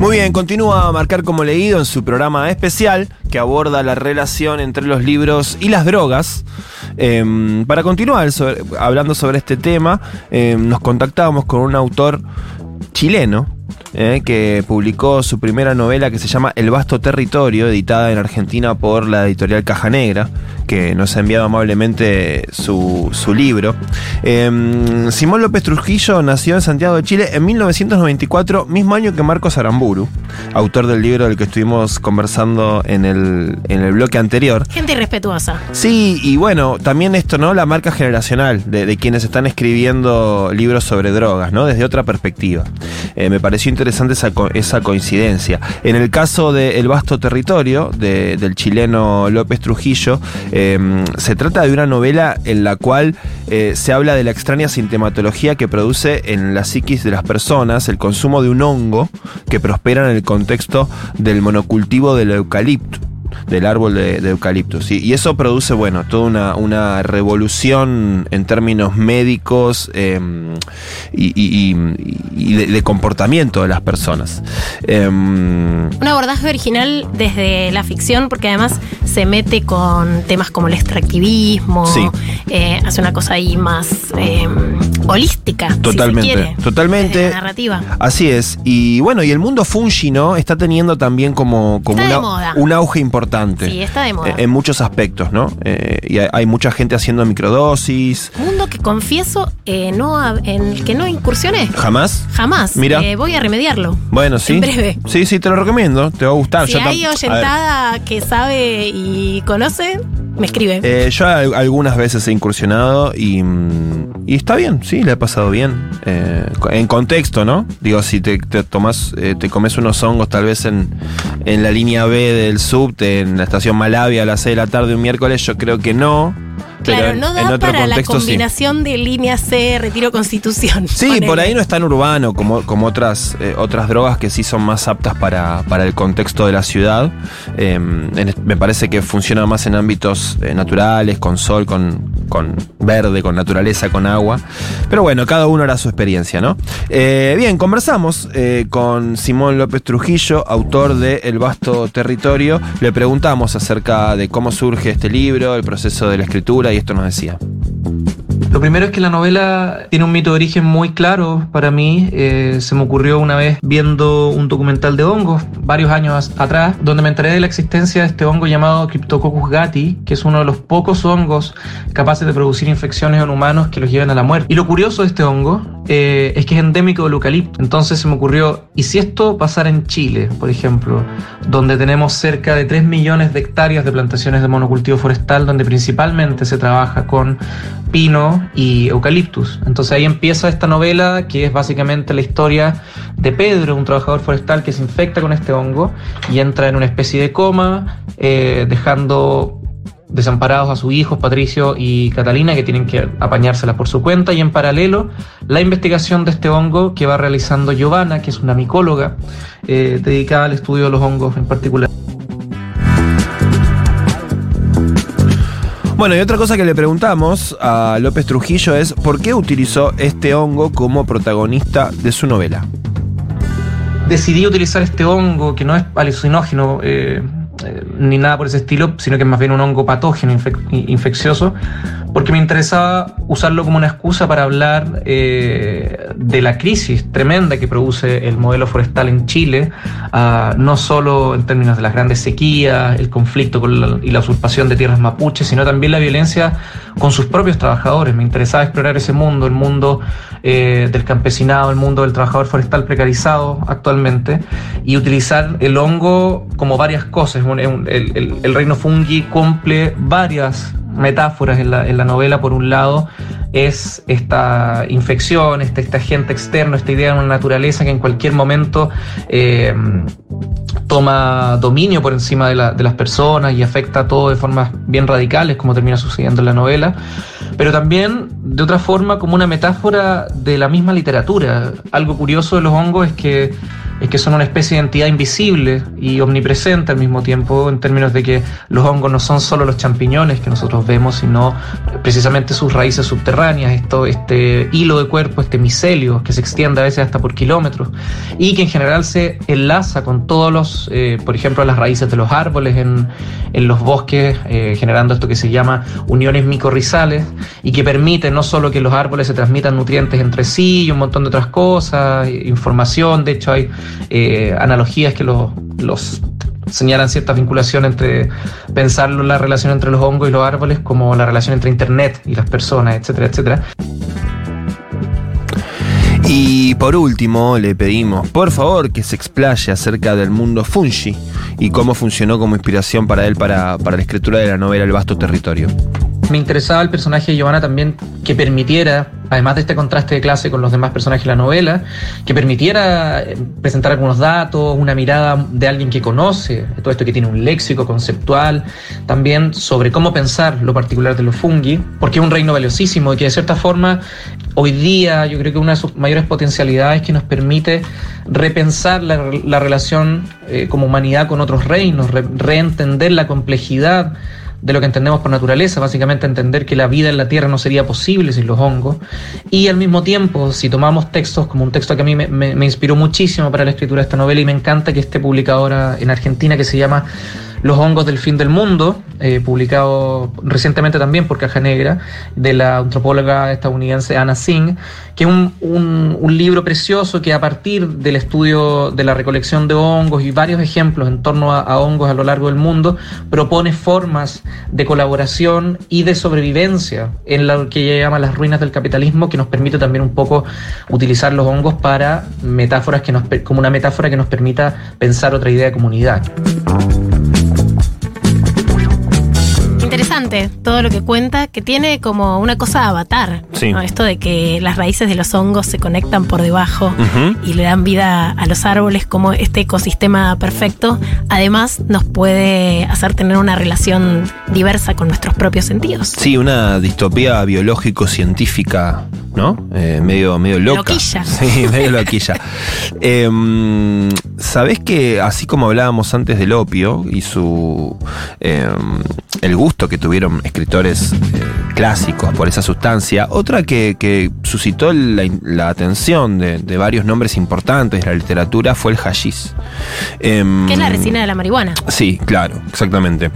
Muy bien, continúa a marcar como leído en su programa especial que aborda la relación entre los libros y las drogas. Em, para continuar sobre- hablando sobre este tema, em, nos contactábamos con un autor chileno eh, que publicó su primera novela que se llama El vasto territorio, editada en Argentina por la editorial Caja Negra, que nos ha enviado amablemente su, su libro. Em, Simón López Trujillo nació en Santiago de Chile en 1994, mismo año que Marcos Aramburu, autor del libro del que estuvimos conversando en el, en el bloque anterior. Gente irrespetuosa. Sí, y bueno, también esto, ¿no? La marca generacional de, de quienes están escribiendo libros sobre drogas, ¿no? Desde otra perspectiva. Eh, me pareció interesante esa, esa coincidencia. En el caso de El vasto territorio, de- del chileno López Trujillo, eh, se trata de una novela en la cual eh, se habla de la extraña sintomatología que produce en la psiquis de las personas el consumo de un hongo que prospera en el contexto del monocultivo del eucalipto del árbol de, de eucaliptus. Y, y eso produce, bueno, toda una, una revolución en términos médicos eh, y, y- y- y de, de comportamiento de las personas. Em, Un abordaje original desde la ficción, porque además se mete con temas como el extractivismo, Sí. eh, hace una cosa ahí más eh, holística. si se Totalmente, quiere, totalmente. la narrativa. Así es. Y bueno, y el mundo fungi, ¿no? Está teniendo también como, como una- un auge importante. Sí, está de moda. Eh, En muchos aspectos, ¿no? Eh, y hay, mucha gente haciendo microdosis. Mundo que confieso eh, no en el que no incursioné. ¿Jamás? Jamás. Mira. Eh, voy a remediarlo. Bueno, sí. En breve. Sí, sí, te lo recomiendo. Te va a gustar. si Yo hay oyentada que sabe y conoce, me escribe. Eh, yo al- algunas veces he incursionado y, mm, y está bien, sí, le he pasado bien. Eh, en contexto, ¿no? Digo, si te, te tomas, eh, te comes unos hongos tal vez en, en la línea B del subte, en la estación Malavia a las 6 de la tarde un miércoles, yo creo que no. Claro, no da para la sí. combinación de línea C, retiro constitución. Sí, Ponele. por ahí no es tan urbano como, como otras, eh, otras drogas que sí son más aptas para, para el contexto de la ciudad. Eh, en est- me parece que funciona más en ámbitos eh, naturales, con sol, con, con verde, con naturaleza, con agua. Pero bueno, cada uno hará su experiencia, ¿no? Eh, bien, conversamos con Simón López Trujillo, autor de El Vasto Territorio. Le preguntamos acerca de cómo surge este libro, el proceso de la escritura, y esto nos decía. Lo primero es que la novela tiene un mito de origen muy claro para mí. Eh, se me ocurrió una vez viendo un documental de hongos, varios años atrás, donde me enteré de la existencia de este hongo llamado Cryptococcus gatti, que es uno de los pocos hongos capaces de producir infecciones en humanos que los llevan a la muerte. Y lo curioso de este hongo eh, es que es endémico del eucalipto. Entonces se me ocurrió, ¿y si esto pasara en Chile, por ejemplo, donde tenemos cerca de 3 millones de hectáreas de plantaciones de monocultivo forestal, donde principalmente se trabaja con pino y eucaliptus? Entonces ahí empieza esta novela que es básicamente la historia de Pedro, un trabajador forestal que se infecta con este hongo y entra en una especie de coma, eh, dejando desamparados a sus hijos, Patricio y Catalina, que tienen que apañárselas por su cuenta, y en paralelo la investigación de este hongo que va realizando Giovanna, que es una micóloga eh, dedicada al estudio de los hongos en particular. Bueno, y otra cosa que le preguntamos a López Trujillo es por qué utilizó este hongo como protagonista de su novela. decidí utilizar este hongo que no es alucinógeno eh, eh, ni nada por ese estilo, sino que es más bien un hongo patógeno, infeccioso, porque me interesaba usarlo como una excusa para hablar eh, de la crisis tremenda que produce el modelo forestal en Chile, ah, no solo en términos de las grandes sequías, el conflicto con la- y la usurpación de tierras mapuches, sino también la violencia con sus propios trabajadores. Me interesaba explorar ese mundo, el mundo eh, del campesinado, el mundo del trabajador forestal precarizado actualmente, y utilizar el hongo como varias cosas. El reino fungi cumple varias metáforas en la, en la novela. Por un lado, es esta infección, este, este agente externo, esta idea de una naturaleza que en cualquier momento eh, toma dominio por encima de, de las personas y afecta todo de formas bien radicales, como termina sucediendo en la novela, pero también de otra forma como una metáfora de la misma literatura. Algo curioso de los hongos es que es que son una especie de entidad invisible y omnipresente al mismo tiempo, en términos de que los hongos no son solo los champiñones que nosotros vemos, sino precisamente sus raíces subterráneas, esto, este hilo de cuerpo, este micelio que se extiende a veces hasta por kilómetros y que en general se enlaza con todos los, eh, por ejemplo, las raíces de los árboles en, en los bosques, eh, generando esto que se llama uniones micorrizales y que permite no solo que los árboles se transmitan nutrientes entre sí y un montón de otras cosas, información, de hecho hay eh, analogías que los, señalan cierta vinculación entre pensarlo la relación entre los hongos y los árboles como la relación entre internet y las personas, etcétera, etcétera. Y por último, le pedimos, por favor, que se explaye acerca del mundo fungi y cómo funcionó como inspiración para él para la escritura de la novela El vasto territorio. Me interesaba el personaje de Giovanna también que permitiera, además de este contraste de clase con los demás personajes de la novela, que permitiera eh, presentar algunos datos, una mirada de alguien que conoce todo esto que tiene un léxico conceptual, también sobre cómo pensar lo particular de los fungi, porque es un reino valiosísimo y que de cierta forma hoy día yo creo que una de sus mayores potencialidades es que nos permite repensar la, la relación eh, como humanidad con otros reinos, re- reentender la complejidad de lo que entendemos por naturaleza, básicamente entender que la vida en la Tierra no sería posible sin los hongos, y al mismo tiempo, si tomamos textos como un texto que a mí me, inspiró muchísimo para la escritura de esta novela y me encanta que esté publicado ahora en Argentina, que se llama Los hongos del fin del mundo, eh, publicado recientemente también por Caja Negra, de la antropóloga estadounidense Anna Singh, que es un, libro precioso que a partir del estudio de la recolección de hongos y varios ejemplos en torno a, a hongos a lo largo del mundo, propone formas de colaboración y de sobrevivencia en lo que ella llama las ruinas del capitalismo, que nos permite también un poco utilizar los hongos para metáforas que nos, como una metáfora que nos permita pensar otra idea de comunidad. Interesante todo lo que cuenta, que tiene como una cosa avatar. Sí. ¿no? Esto de que las raíces de los hongos se conectan por debajo y le dan vida a los árboles como este ecosistema perfecto. Además, nos puede hacer tener una relación diversa con nuestros propios sentidos. Sí, una distopía biológico-científica, ¿no? Eh, medio, medio loca. Loquilla. Sí, medio loquilla. Em, Sabés que así como hablábamos antes del opio y su em, el gusto que tuvieron escritores eh, clásicos por esa sustancia, otra que, que suscitó la, la atención de, de varios nombres importantes de la literatura fue el hashish. Em, Que es la resina de la marihuana. Sí, claro, exactamente.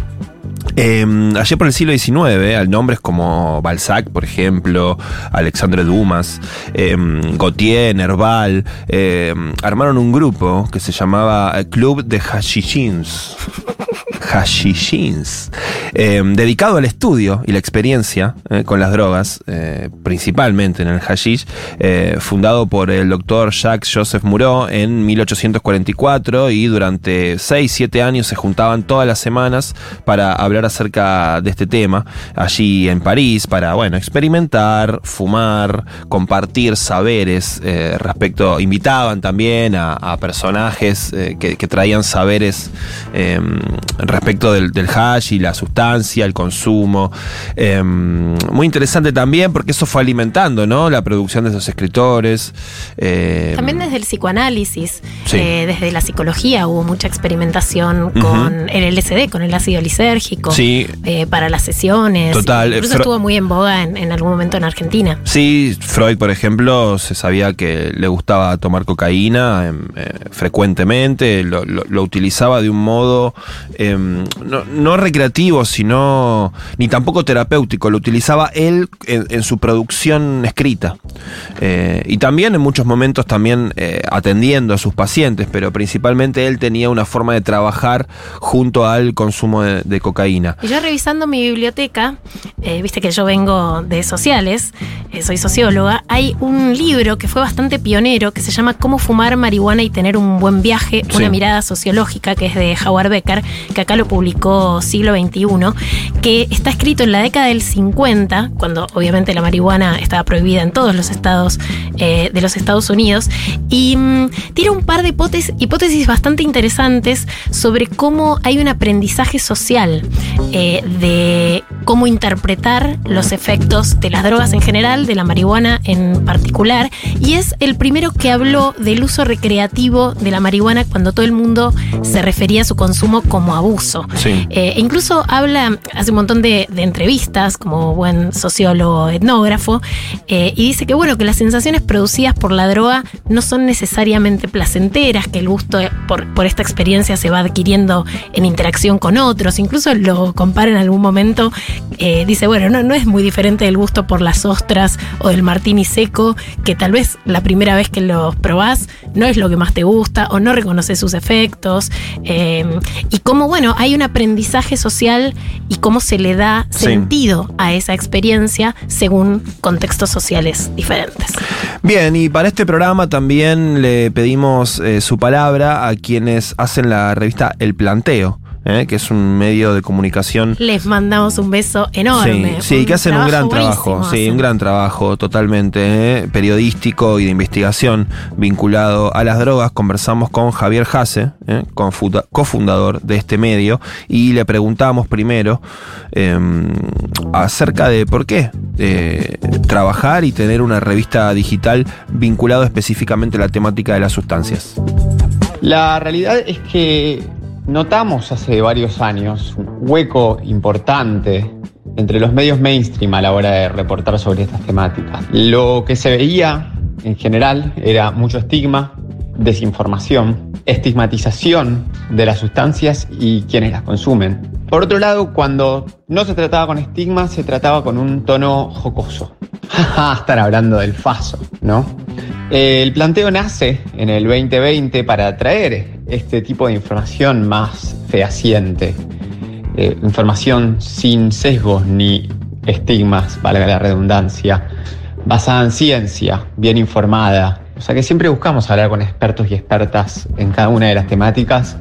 Eh, ayer por el siglo XIX, al nombres como Balzac, por ejemplo, Alexandre Dumas, eh, Gautier, Nerval, eh, armaron un grupo que se llamaba Club de Hashishins. Hashishins. eh, dedicado al estudio y la experiencia eh, con las drogas, eh, principalmente en el hashish, fundado por el doctor Jacques Joseph Murau en 1844 y durante 6-7 años se juntaban todas las semanas para hablar acerca de este tema allí en París, para bueno, experimentar, fumar, compartir saberes respecto, invitaban también a, personajes que, traían saberes eh, respecto del, del hash y la sustancia, el consumo. Eh, muy interesante también porque eso fue alimentando ¿no? la producción de esos escritores. Eh, También desde el psicoanálisis, Sí. eh, desde la psicología hubo mucha experimentación con el LSD, con el ácido lisérgico, Sí. eh, para las sesiones. Total, Incluso Fro- estuvo muy en boga en, en algún momento en Argentina. Sí, Freud, por ejemplo, se sabía que le gustaba tomar cocaína em, eh, frecuentemente, lo, lo- lo utilizaba de un modo em, no, no recreativo, sino ni tampoco terapéutico, lo utilizaba él en, en su producción escrita. Eh, y también en muchos momentos también eh, atendiendo a sus pacientes, pero principalmente él tenía una forma de trabajar junto al consumo de, de cocaína. Y yo revisando mi biblioteca, eh, viste que yo vengo de sociales, soy socióloga, hay un libro que fue bastante pionero que se llama Cómo fumar marihuana y tener un buen viaje, Sí. una mirada sociológica, que es de Howard Becker, que acá lo publicó siglo XXI, que está escrito en la década del 50, cuando obviamente la marihuana estaba prohibida en todos los estados eh, de los Estados Unidos, y mm, tira un par de hipótesis, hipótesis bastante interesantes sobre cómo hay un aprendizaje social eh, de cómo interpretar los efectos de las drogas en general, de la marihuana en particular, y es el primero que habló del uso recreativo de la marihuana cuando todo el mundo se refería a su consumo como abuso. Sí. Eh, incluso habla, hace un montón de, de entrevistas como buen sociólogo etnógrafo, eh, y dice que bueno, que las sensaciones producidas por la droga no son necesariamente placenteras, que el gusto por, por esta experiencia se va adquiriendo en interacción con otros, incluso lo compara en algún momento, eh, dice, bueno, no, no es muy diferente del gusto por las ostras o del martini seco, que tal vez la primera vez que los probás no es lo que más te gusta o no reconoces sus efectos, y cómo, bueno, hay un aprendizaje social y cómo se le da Sí. sentido a esa experiencia según contextos sociales diferentes. Bien, y para este programa también le pedimos eh, su palabra a quienes hacen la revista El Planteo, eh, que es un medio de comunicación. Les mandamos un beso enorme. Sí, sí, que hacen un gran trabajo, sí, hacen. un gran trabajo totalmente eh, periodístico y de investigación vinculado a las drogas. Conversamos con Javier Hase, eh, cofundador de este medio, y le preguntamos primero eh, acerca de por qué eh, trabajar y tener una revista digital vinculado específicamente a la temática de las sustancias. La realidad es que notamos hace varios años un hueco importante entre los medios mainstream a la hora de reportar sobre estas temáticas. Lo que se veía en general era mucho estigma, desinformación, estigmatización de las sustancias y quienes las consumen. Por otro lado, cuando no se trataba con estigma, se trataba con un tono jocoso. Están hablando del faso, ¿no? El planteo nace en el 2020 para traer este tipo de información más fehaciente, eh, información sin sesgos ni estigmas, valga la redundancia, basada en ciencia, bien informada. O sea que siempre buscamos hablar con expertos y expertas en cada una de las temáticas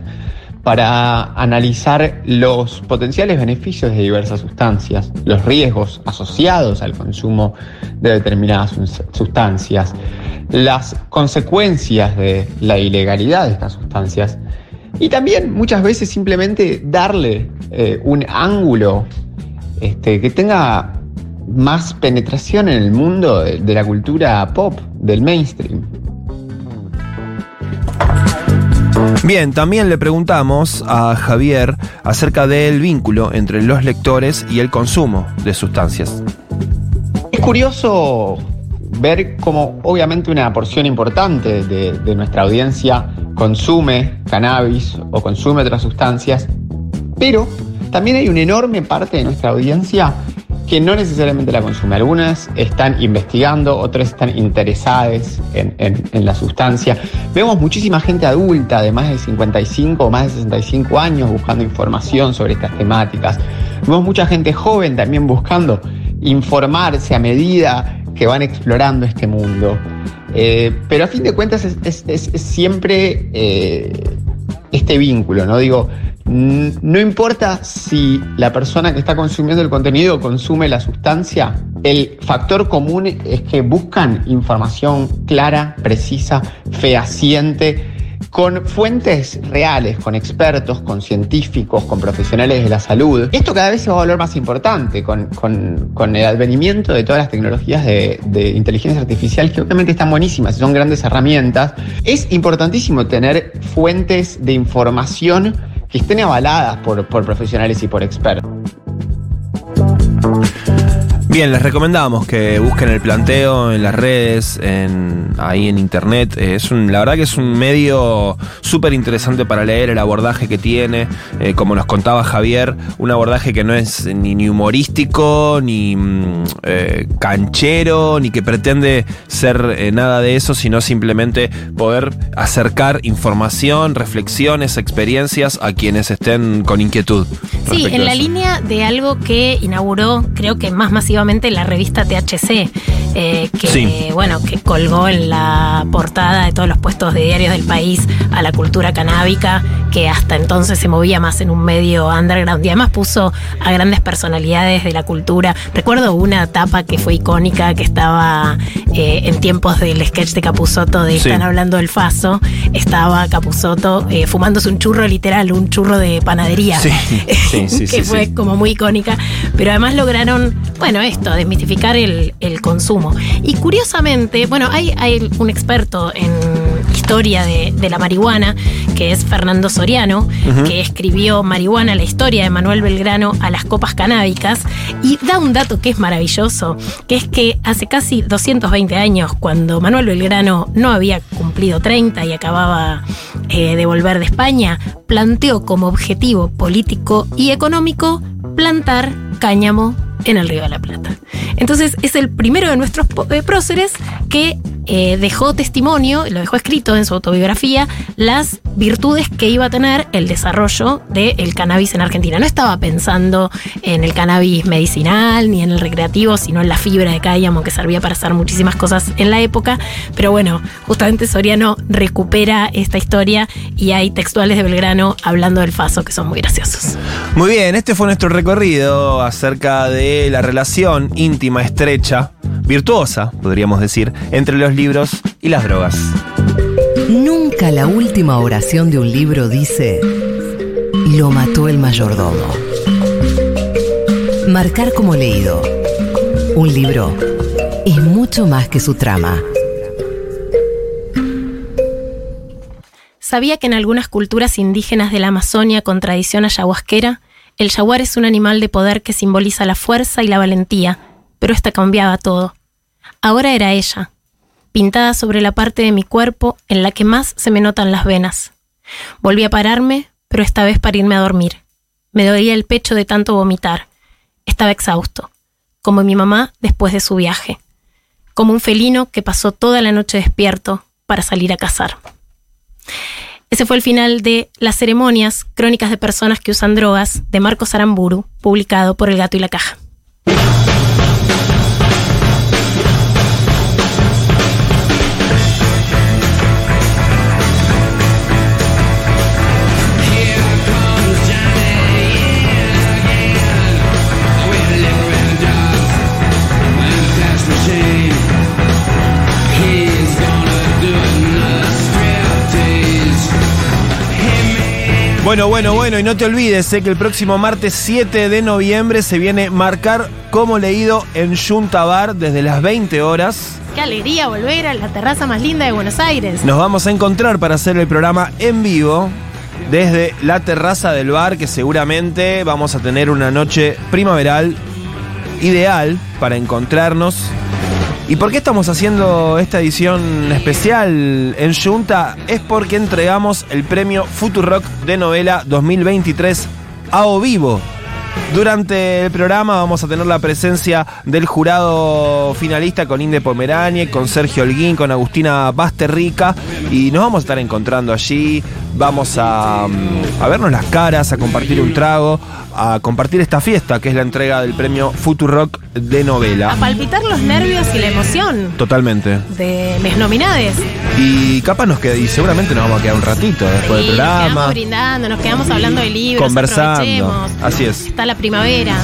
para analizar los potenciales beneficios de diversas sustancias, los riesgos asociados al consumo de determinadas sustancias, las consecuencias de la ilegalidad de estas sustancias y también muchas veces simplemente darle eh, un ángulo este, que tenga más penetración en el mundo de la cultura pop, del mainstream. Bien, también le preguntamos a Javier acerca del vínculo entre los lectores y el consumo de sustancias. Es curioso ver cómo obviamente una porción importante de, nuestra audiencia consume cannabis o consume otras sustancias, pero también hay una enorme parte de nuestra audiencia que no necesariamente la consume. Algunas están investigando, otras están interesadas en, la sustancia. Vemos muchísima gente adulta de más de 55 o más de 65 años buscando información sobre estas temáticas. Vemos mucha gente joven también buscando informarse a medida que van explorando este mundo. Eh, pero a fin de cuentas es, siempre eh, este vínculo, ¿no? Digo, no importa si la persona que está consumiendo el contenido consume la sustancia, el factor común es que buscan información clara, precisa, fehaciente, con fuentes reales, con expertos, con científicos, con profesionales de la salud. Esto cada vez se va a volver más importante con, el advenimiento de todas las tecnologías de, de, inteligencia artificial, que obviamente están buenísimas y son grandes herramientas. Es importantísimo tener fuentes de información que estén avaladas por, por profesionales y por expertos. Bien, les recomendamos que busquen el planteo en las redes, en, ahí en internet. Es un, la verdad que es un medio súper interesante para leer el abordaje que tiene. Eh, como nos contaba Javier, un abordaje que no es ni, humorístico, ni mm, eh, canchero, ni que pretende ser eh, nada de eso, sino simplemente poder acercar información, reflexiones, experiencias a quienes estén con inquietud. Sí, en la línea de algo que inauguró, creo que más masivamente la revista THC, eh, que bueno, que colgó en la portada de todos los puestos de diarios del país a la cultura canábica, que hasta entonces se movía más en un medio underground y además puso a grandes personalidades de la cultura. Recuerdo una tapa que fue icónica, que estaba eh, en tiempos del sketch de Capuzoto de Están hablando del Faso, estaba Capuzoto eh, fumándose un churro literal, un churro de panadería, que fue como muy icónica, pero además lograron, bueno, esto, desmitificar el, consumo. Y curiosamente, bueno, hay, hay un experto en historia de, la marihuana, que es Fernando Soriano, que escribió Marihuana, la historia de Manuel Belgrano a las copas canábicas, y da un dato que es maravilloso, que es que hace casi 220 años, cuando Manuel Belgrano no había cumplido 30 y acababa eh, de volver de España, planteó como objetivo político y económico plantar cáñamo en el Río de la Plata. Entonces es el primero de nuestros eh, próceres que eh, dejó testimonio, lo dejó escrito en su autobiografía, las virtudes que iba a tener el desarrollo del cannabis en Argentina. No estaba pensando en el cannabis medicinal ni en el recreativo, sino en la fibra de cáñamo que servía para hacer muchísimas cosas en la época. Pero bueno, justamente Soriano recupera esta historia y hay textuales de Belgrano hablando del Faso que son muy graciosos. Muy bien, este fue nuestro recorrido acerca de la relación íntima, estrecha, virtuosa, podríamos decir, entre los libros y las drogas. Nunca la última oración de un libro dice, lo mató el mayordomo. Marcar como leído. Un libro es mucho más que su trama. ¿Sabía que en algunas culturas indígenas de la Amazonia con tradición ayahuasquera, el jaguar es un animal de poder que simboliza la fuerza y la valentía, pero esta cambiaba todo. Ahora era ella, pintada sobre la parte de mi cuerpo en la que más se me notan las venas. Volví a pararme, pero esta vez para irme a dormir. Me dolía el pecho de tanto vomitar. Estaba exhausto, como mi mamá después de su viaje, como un felino que pasó toda la noche despierto para salir a cazar. Ese fue el final de Las ceremonias, crónicas de personas que usan drogas, de Marcos Aramburu, publicado por El Gato y la Caja. Bueno, bueno, bueno, y no te olvides eh, que el próximo martes 7 de noviembre se viene Marcar como leído en Junta Bar desde las 20 horas. Qué alegría volver a la terraza más linda de Buenos Aires. Nos vamos a encontrar para hacer el programa en vivo desde la terraza del bar que seguramente vamos a tener una noche primaveral ideal para encontrarnos. ¿Y por qué estamos haciendo esta edición especial en Junta? Es porque entregamos el premio Futurock de novela 2023 a O Vivo. Durante el programa vamos a tener la presencia del jurado finalista con Inde Pomeranie, con Sergio Holguín, con Agustina Basterrica y nos vamos a estar encontrando allí. Vamos a, mm, a vernos las caras, a compartir un trago, a compartir esta fiesta que es la entrega del premio Futurock de novela. A palpitar los nervios y la emoción Totalmente. de les nominades. Y capaz nos queda, y seguramente nos vamos a quedar un ratito después Sí, del nos programa. quedamos brindando, nos quedamos hablando de libros, Conversando. Así es. Está la primavera.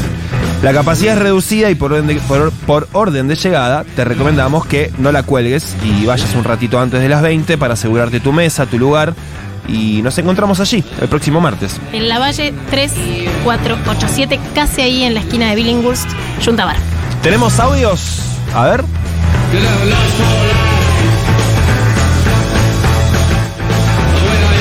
La capacidad es reducida y por orden, de, por, por orden de llegada te recomendamos que no la cuelgues y vayas un ratito antes de las 20 para asegurarte tu mesa, tu lugar. Y nos encontramos allí el próximo martes. En la Valle 3487, casi ahí en la esquina de Billinghurst, Junta Bar. ¿Tenemos audios? A ver.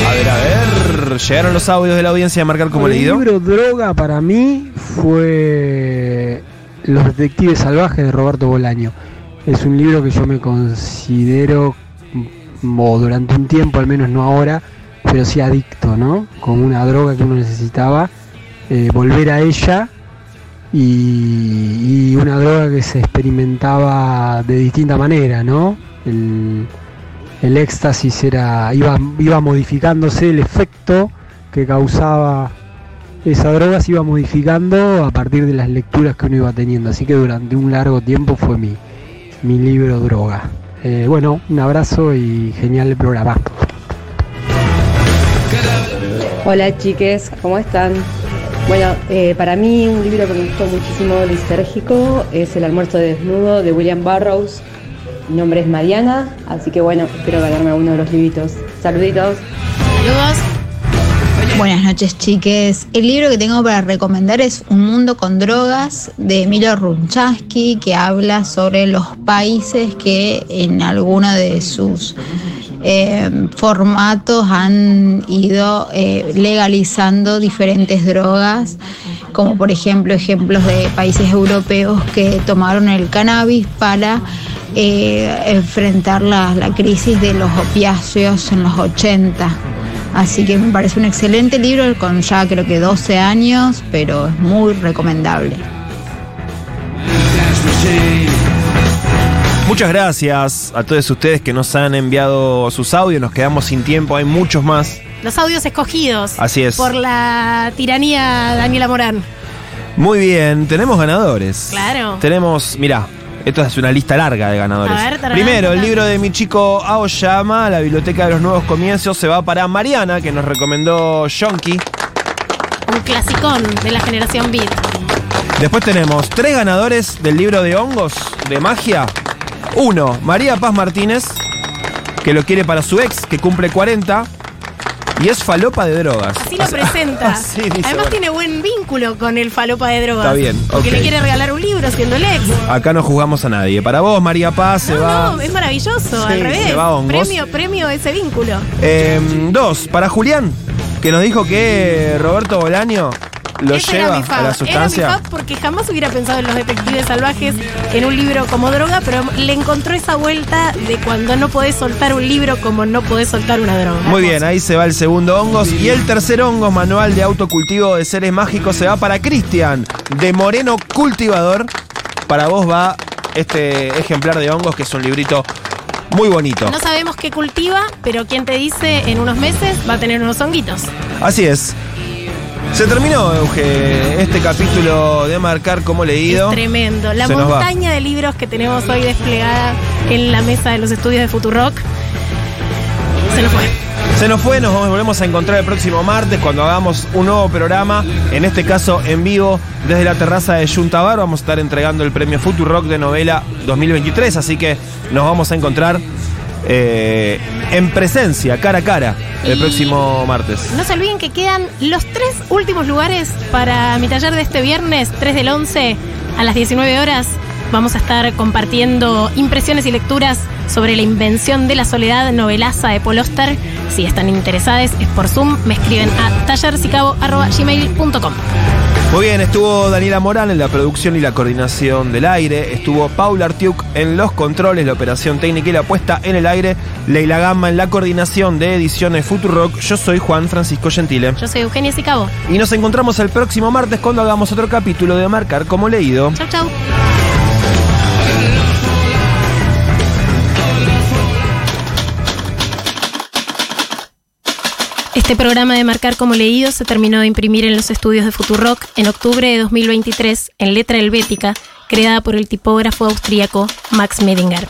A ver, a ver. Llegaron los audios de la audiencia de marcar como el leído. libro Droga para mí fue Los Detectives Salvajes de Roberto Bolaño. Es un libro que yo me considero, o durante un tiempo, al menos no ahora, pero sí adicto, ¿no? Como una droga que uno necesitaba, eh, volver a ella y, una droga que se experimentaba de distinta manera, ¿no? El, el éxtasis era iba, iba modificándose el efecto que causaba esa droga se iba modificando a partir de las lecturas que uno iba teniendo así que durante un largo tiempo fue mi, mi libro droga Eh, bueno un abrazo y genial el programa Hola chiques, ¿cómo están? Bueno, eh, para mí un libro que me gustó muchísimo lisérgico es El almuerzo desnudo de William Burroughs. Mi nombre es Mariana, así que bueno, espero ganarme uno de los libritos. Saluditos. Saludos. Buenas noches, chiques. El libro que tengo para recomendar es Un mundo con drogas de Emilio Runchansky, que habla sobre los países que en alguno de sus eh, formatos han ido eh, legalizando diferentes drogas, como por ejemplo ejemplos de países europeos que tomaron el cannabis para eh, enfrentar la, la crisis de los opiáceos en los 80. Así que me parece un excelente libro con ya creo que 12 años, pero es muy recomendable. Muchas gracias a todos ustedes que nos han enviado sus audios. Nos quedamos sin tiempo, hay muchos más. Los audios escogidos. Así es. Por la tiranía Daniela Morán. Muy bien, tenemos ganadores. Claro. Tenemos, mira, esto es una lista larga de ganadores. A ver, tararán, Primero, el libro de mi chico Aoyama, La Biblioteca de los Nuevos Comienzos, se va para Mariana, que nos recomendó Shonky. Un clasicón de la generación Beat. Después tenemos tres ganadores del libro de hongos de magia. Uno, María Paz Martínez, que lo quiere para su ex, que cumple 40. Y es falopa de drogas. Así lo O sea, presenta. así dice, Además bueno. tiene buen vínculo con el falopa de drogas. Está bien, Porque le quiere regalar un libro siendo el ex. Acá no jugamos a nadie. Para vos, María Paz, se No, va. no, es maravilloso, Sí, al revés. se va. Premio, premio ese vínculo. Eh, dos, para Julián, que nos dijo que Roberto Bolaño lo Ese lleva era mi a la sustancia. Era mi fab porque jamás hubiera pensado en los detectives salvajes en un libro como droga, pero le encontró esa vuelta de cuando no podés soltar un libro como no podés soltar una droga. Muy bien, ahí se va el segundo hongos. Y el tercer hongos, manual de autocultivo de seres mágicos, se va para Cristian, de Moreno Cultivador. Para vos va este ejemplar de hongos, que es un librito muy bonito. No sabemos qué cultiva, pero quien te dice en unos meses va a tener unos honguitos. Así es. Se terminó, Euge, este capítulo de marcar como leído. Es tremendo. La Se montaña de libros que tenemos hoy desplegada en la mesa de los estudios de Futurock. Se nos fue. Se nos fue, nos volvemos a encontrar el próximo martes cuando hagamos un nuevo programa, en este caso en vivo desde la terraza de Yuntabar. Vamos a estar entregando el premio Futurock de novela 2023, así que nos vamos a encontrar eh, en presencia, cara a cara, el Y- próximo martes. No se olviden que quedan los tres últimos lugares para mi taller de este viernes, 3 del 11, a las 19 horas. Vamos a estar compartiendo impresiones y lecturas sobre la invención de la soledad novelaza de Paul Oster. Si están interesados, es por Zoom. Me escriben a tallersicabo.gmail.com. Muy bien, estuvo Daniela Morán en la producción y la coordinación del aire, estuvo Paula Artiuk en los controles, la operación técnica y la puesta en el aire, Leila Gama en la coordinación de ediciones Futurock, yo soy Juan Francisco Gentile. Yo soy Eugenia Sicabo. Y nos encontramos el próximo martes cuando hagamos otro capítulo de Marcar como leído. Chau, chau. Este programa de Marcar como leído se terminó de imprimir en los estudios de Futurock en octubre de 2023 en letra helvética, creada por el tipógrafo austríaco Max Medinger.